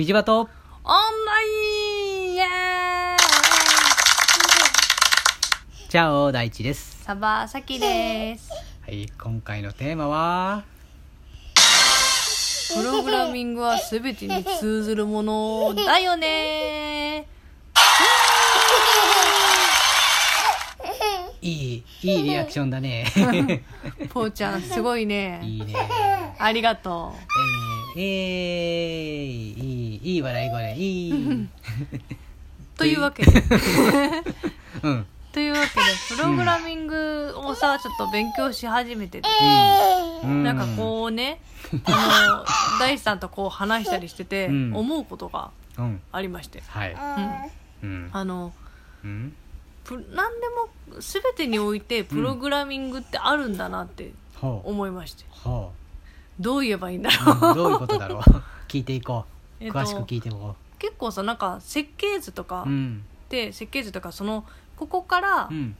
キジバト。オンラインイエーイ。チャオ大地です。サバサキです。はい今回のテーマは？プログラミングは全てに通ずるものだよねいいいいリアクションだね。ぽーちゃんすごいね。いいね。ありがとえー、えー、いいいい笑い声。いい。う というわけで。うん。というわけでプログラミングをさちょっと勉強し始めてて、うん。なんかこうねあの大地さんとこう話したりしてて、うん。思うことがうん。ありまして、はい。あの何でも全てにおいてプログラミングってあるんだなって思いまして、ほどう言えばいいんだう、ろう、うんどういうことだろう。聞いていこう。えっと詳しく聞いていこ結構さなんか設計図とかううん。で、設計図とかそのここから、うん。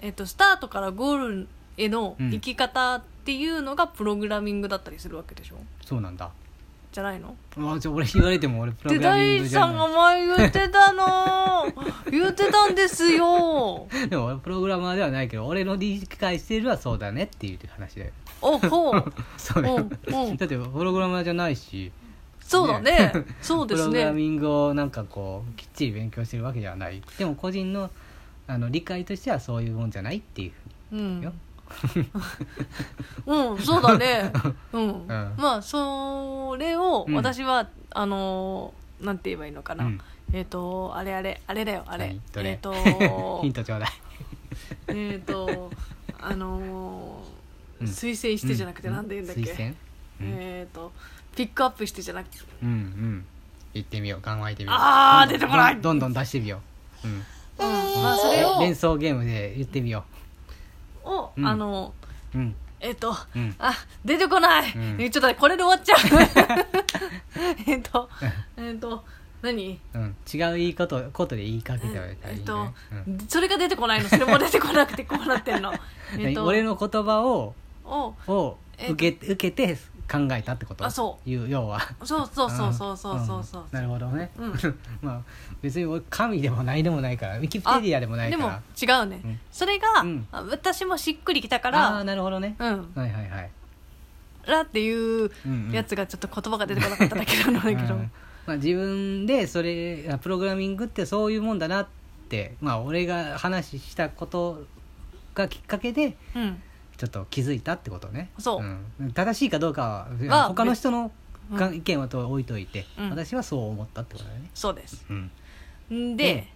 えっと、スタートからゴールへのうん。生き方っていうのがプログラミングだったりするわけでしょ？そうなんだじゃないの？あじゃあ俺言われても俺プロでグラミングじゃなが前言ってたの。言ってたんですよ。いでも俺プログラマーではないけど俺の理解してるはそうだねっていう話だよ。おほう。そうだよ。うんうん。だってプログラマーじゃないし。そうだね。そうですプログラねミングをなんかこうきっちり勉強してるわけではない。でも個人のあの理解としてはそういうもんじゃないっていううんよ うんそうだね。うん、ん。まあそれをうん。私は、あのーなんて言えばいいのかな、うん。えっ、とあれあれあれだよあれ、れ？えっ、と ヒントちょうだい。えっとあのーうん。推薦してじゃなくてうなんで言うんだっけ、推薦うん。えっ、とピックアップしてじゃなくて。うんうん。言ってみよう。考えてみよう。あーどんどん出てこない。どんどん出してみよう。うん。うん。まあそれを連想ゲームで言ってみよを、うん。あのえっ、とうん。あ出てこない、うん。えちょっとこれで終わっちゃう。えっとえっと何？うん、違う言いことことで言いかけておいたらいいね、えっと、うん。それが出てこないの。それも出てこなくてこうなってんの。えっ何と俺の言葉をををえっと受け,、受けて考えたってこと？あそう。いう要は。そうそうそうそうそうそうそう、んなるほどね、うんまあ別に俺神でもないでもないからウィキペディアでもないでもから違うね、うんそれが、私もしっくりきたかああーらなるほどね、うんはいはいはい、らっていうやつがちょっと言葉が出てこなかっただけなんだけど、うんまあ、自分でそれあプログラミングってそういうもんだなってまあ俺が話したことがきっかけでうんちょっと気づいたってことね。そう。ん。正しいかどうかはは他の人のかうん。意見はと置いといて、うん。私はそう思ったってことだね、そうです。うん、ん。で、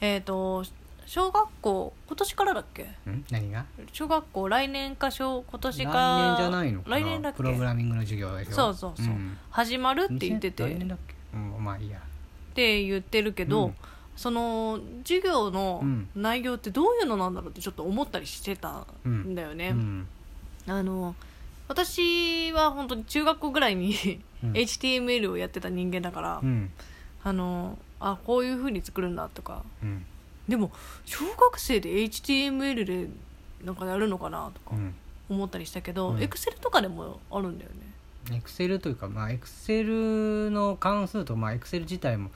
えっ、と小学校今年からだっけ？うん？何が？小学校来年か小今年か来年じゃないのかな？来年だっけ？プログラミングの授業でしょ？そうそうそう、ん。始まるって言ってて。来年だっけ？うんまあいいや。って言ってるけど、うんその授業のうん。内容ってどういうのなんだろうってちょっと思ったりしてたんだよね、うん。あの私は本当に中学校ぐらいに、うん。HTML をやってた人間だから、うん。あのあこういう風に作るんだとか。うん。でも小学生で HTML でなんかやるのかなとかうん。思ったりしたけど、うん。Excel とかでもあるんだよね。エクセルというかまあエクセルの関数とまあエクセル自体も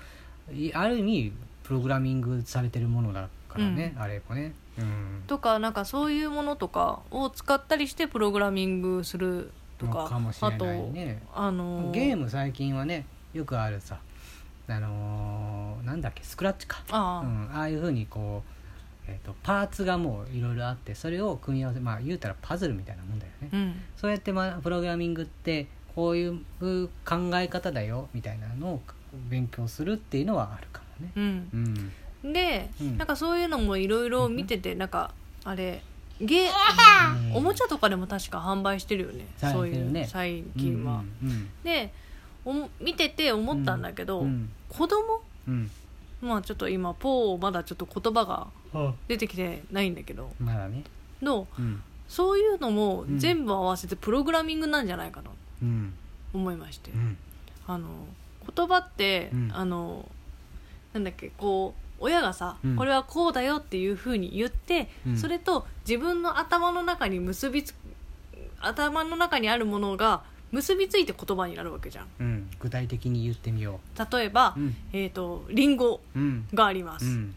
いある意味プログラミングされてるものだからね、あれもね。うん。とかなんかそういうものとかを使ったりしてプログラミングするとかのかもしれないね。あのゲーム最近はねよくあるさあのーなんだっけスクラッチか。ああ、うん、ああいうふうにこう、えー、とパーツがもういろいろあってそれを組み合わせまあ言うたらパズルみたいなもんだよね、うん。そうやって、まあ、プログラミングってこういう考え方だよみたいなのを勉強するっていうのはあるかもね。うん。うん。で、うん。なんかそういうのもいろいろ見てて、なんかあれゲうん。おもちゃとかでも確か販売してるよねさそういう最近は、うんでおも見てて思ったんだけど、うん。子供？うん。まあちょっと今ポーまだちょっと言葉がうん。出てきてないんだけど。まだね。のう？ん。そういうのもうん。全部合わせてプログラミングなんじゃないかなとうん思いまして、うんあの言葉って、うんあのなんだっけこう親がさ、うん。これはこうだよっていうふうに言って、うん。それと自分の頭の中に結びつ頭の中にあるものが結びついて言葉になるわけじゃん。うん、具体的に言ってみよ例えば、ううん。えっ、とリンゴうん。があります、うん。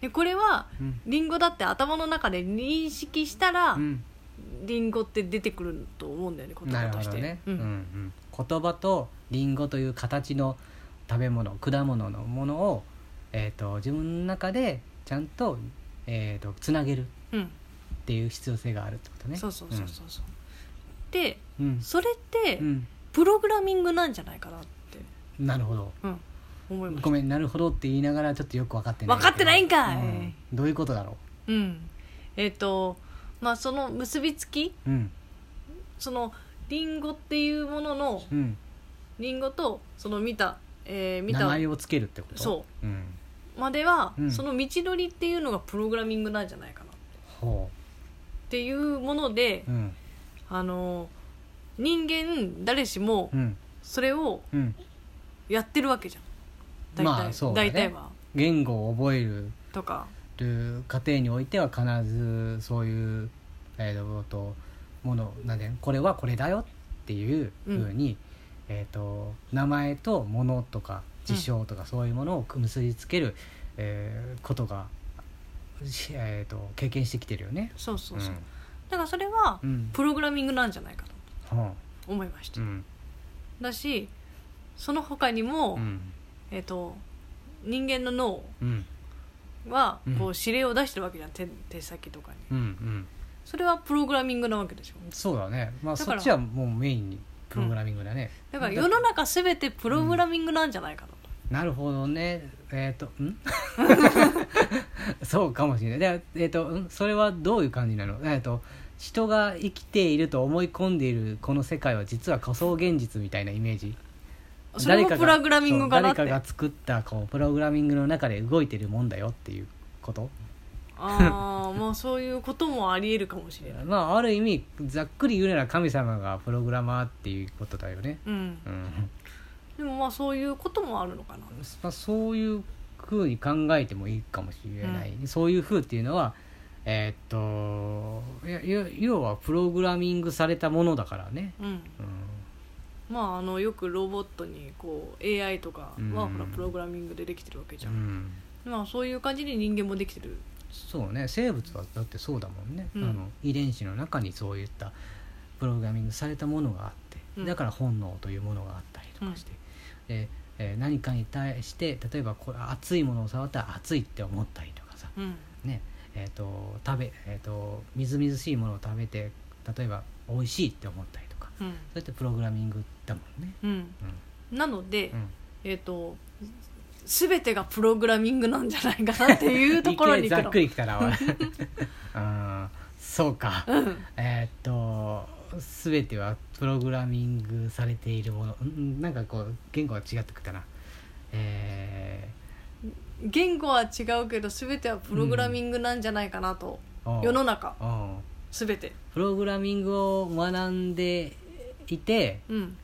でこれはうん。リンゴだって頭の中で認識したら、うん。リンゴって出てくると思うんだよね言な葉として、ね、ううんんうん、言葉とリンゴという形の食べ物果物のものを、えー、と自分の中でちゃんと,、えー、とつなげるっうん。ていう必要性があるってことね。そうそうそうそうそう、でうん。それってうん。プログラミングなんじゃないかなって、なるほど。うん、思いました。ごめんなるほどって言いながらちょっとよく分かってない。分かってないんかい。うん。どういうことだろう。ん。えっ、とまあその結びつき？ううん。そのリンゴっていうもののうん。リンゴとその見た、えー見た。名前をつけるってこと、そう。ん、までは、うん。その道のりっていうのがプログラミングなんじゃないかな。っほていうものでううん。あの人間誰しもうん。それをうん。やってるわけじゃん。大体,、まあそうだね。大体は。言語を覚える。とか。る過程においては必ずそういう、えー、とものなんでこれはこれだよっていうふうに、えー、と名前とものとか事象とかそういうものを結びつける、えーことが、しえー、と経験してきてるよね。そうそうそう、だからそれはうん。うんプログラミングなんじゃないかとは思いました、あうん。だしその他にも、うん。えっ、と人間の脳うん。はうん。こう指令を出してるわけじゃん手手先とかに。うんうん。それはプログラミングなわけでしょ。そうだね。まあそっちはもうメインにプログラミングだね、だから世の中全てプログラミングなんじゃないかなと、なるほどね。えっ、とん？そうかもしれない。でえっ、とん？それはどういう感じなの？えっ、と人が生きていると思い込んでいるこの世界は実は仮想現実みたいなイメージ。それもプログラミング誰かが作ったこうプログラミングの中で動いてるもんだよっていうこと？ああまあそういうこともありえるかもしれない。まあある意味ざっくり言うなら神様がプログラマーっていうことだよね。うん。うん。でもまあそういうこともあるのかな。まあ、そういうふうに考えてもいいかもしれない、そういうふうっていうのはえーっと要はプログラミングされたものだからね、うん。うん。まああのよくロボットにこう AI とかはうん。ほらプログラミングでできてるわけじゃ、うん。ん、まあそういう感じで人間もできてるそうね生物はだってそうだもんね、うん。あの遺伝子の中にそういったプログラミングされたものがあって、うん。だから本能というものがあったりとかして、でえー何かに対して例えばこれ熱いものを触ったら熱いって思ったりとかさ、うん。ねえー、と食べ、えー、とみずみずしいものを食べて例えば美味しいって思ったりとかうん。そうやってプログラミングだもんね。うん。なので、うん。うんえっ、と全てがプログラミングなんじゃないかなっていうところにざっ行くりきたら うんそうか。うん。えーっと全てはプログラミングされているもの。うんなんかこう言語が違ってくたな。え言語は違うけど全てはプログラミングなんじゃないかなと、う世の中。全て。プログラミングを学んでいてうん。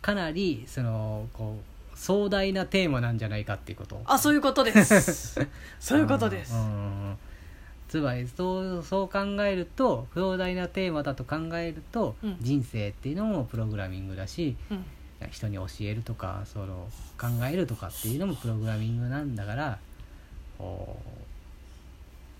かなりそのこう壮大なテーマなんじゃないかっていうこと？あそういうことです。そういうことです。つまりそうそう考えると壮大なテーマだと考えると、うん。人生っていうのもプログラミングだしうん。人に教えるとかその考えるとかっていうのもプログラミングなんだからこ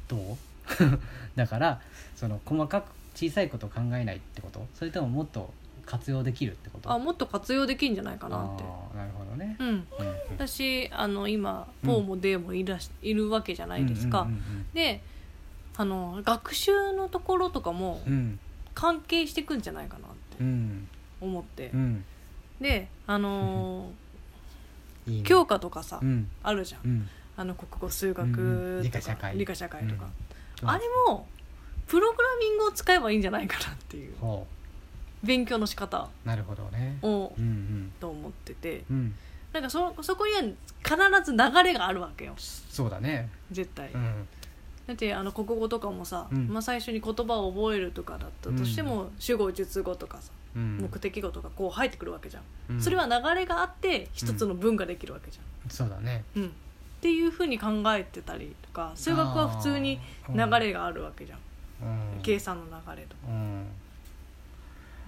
うどう？だからその細かく小さいことを考えないってこと？それとももっと活用できるってこと？あもっと活用できるんじゃないかなって。なるほどね、うん。うん。私あの今うんポーもデーもいらしいるわけじゃないですか、であの学習のところとかも関係してくんじゃないかなってうん。思って、うん。であのー ね。教科とかさ、うん。あるじゃん。うん。あの国語数学理科社会。理科社会とか、うん。あ。れもプログラミングを使えばいいんじゃないかなっていう。ほ勉強の仕方うなるほどね。をうんうん。と思っててうん。なんかそそこには必ず流れがあるわけよ。そうだね。絶対、うん。だってあの国語とかもさ、うん。まあ、最初に言葉を覚えるとかだったとしても、主語述語とかさうん。目的語とかこう入ってくるわけじゃん、うん。それは流れがあって一つの文ができるわけじそうだね。ゃん、うん。っていうふうに考えてたりとか数学は普通に流れがあるわけじゃん、うん。計算の流れとか。うん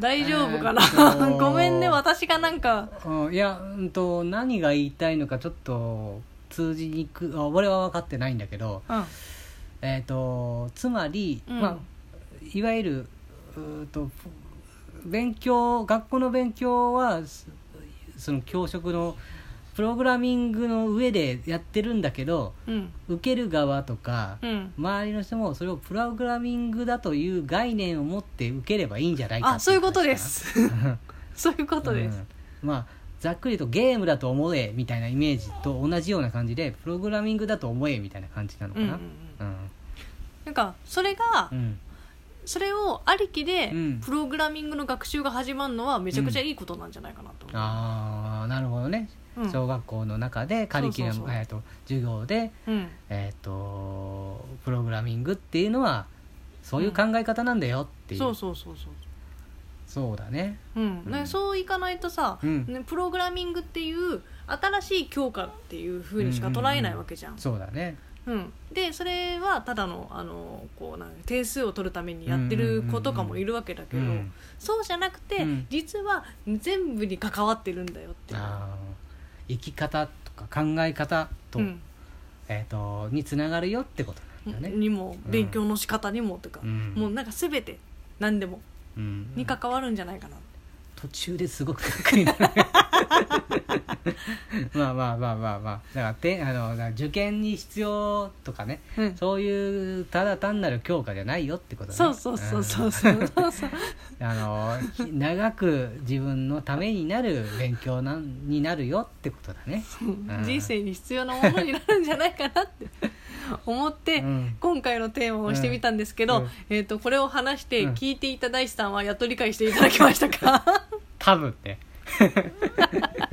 大丈夫かな、えー ごめんね私がなんか。うんいや、うんと、何が言いたいのかちょっと通じにくあ俺は分かってないんだけど、うん。えー、とつまり、うん。まあ、いわゆるうーと勉強学校の勉強はそその教職のプログラミングの上でやってるんだけどうん。受ける側とか、うん。周りの人もそれをプログラミングだという概念を持って受ければいいんじゃないかあそういうことで話す。そういうことです、うん。まあざっくりとゲームだと思えみたいなイメージと同じような感じでプログラミングだと思えみたいな感じなのかな。うんうんうん。うんなんかそれが、うん。それをありきでうん。プログラミングの学習が始まるのはめちゃくちゃいいことなんじゃないかなと思う、ああなるほどね、うん。小学校の中でカリキュラムそうそうそう。えーと授業で、うん。えー、とプログラミングっていうのはそういう考え方なんだよっていう、そうそうそうそう。そうだね。うん。ねそういかないとさ、うん。ね、プログラミングっていう新しい教科っていうふうにしか捉えないわけじゃん,、うん。そうだね。でそれはただのあのこうなんか点数を取るためにやってる子とかもいるわけだけど、うん。そうじゃなくて、うん。実は全部に関わってるんだよっていう。あー生き方とか考え方と,、うん。えー、とにつながるよってことなんだね、にもうん勉強の仕方にもとか、うん。もうなんか全て何でもうん。に関わるんじゃないかな、途中ですごく まあまあまあまあまあ。だからてあの受験に必要とかねうん。そういうただ単なる教科じゃないよってことね。そうそうそうそうそうそうあのひ長く自分のためになる勉強なんになるよってことだね。ん。人生に必要なものになるんじゃないかなって。思って、うん。今回のテーマをしてみたんですけど、うん。えー、とこれを話してうん。聞いていた大志さんはやっと理解していただけましたか？多分ね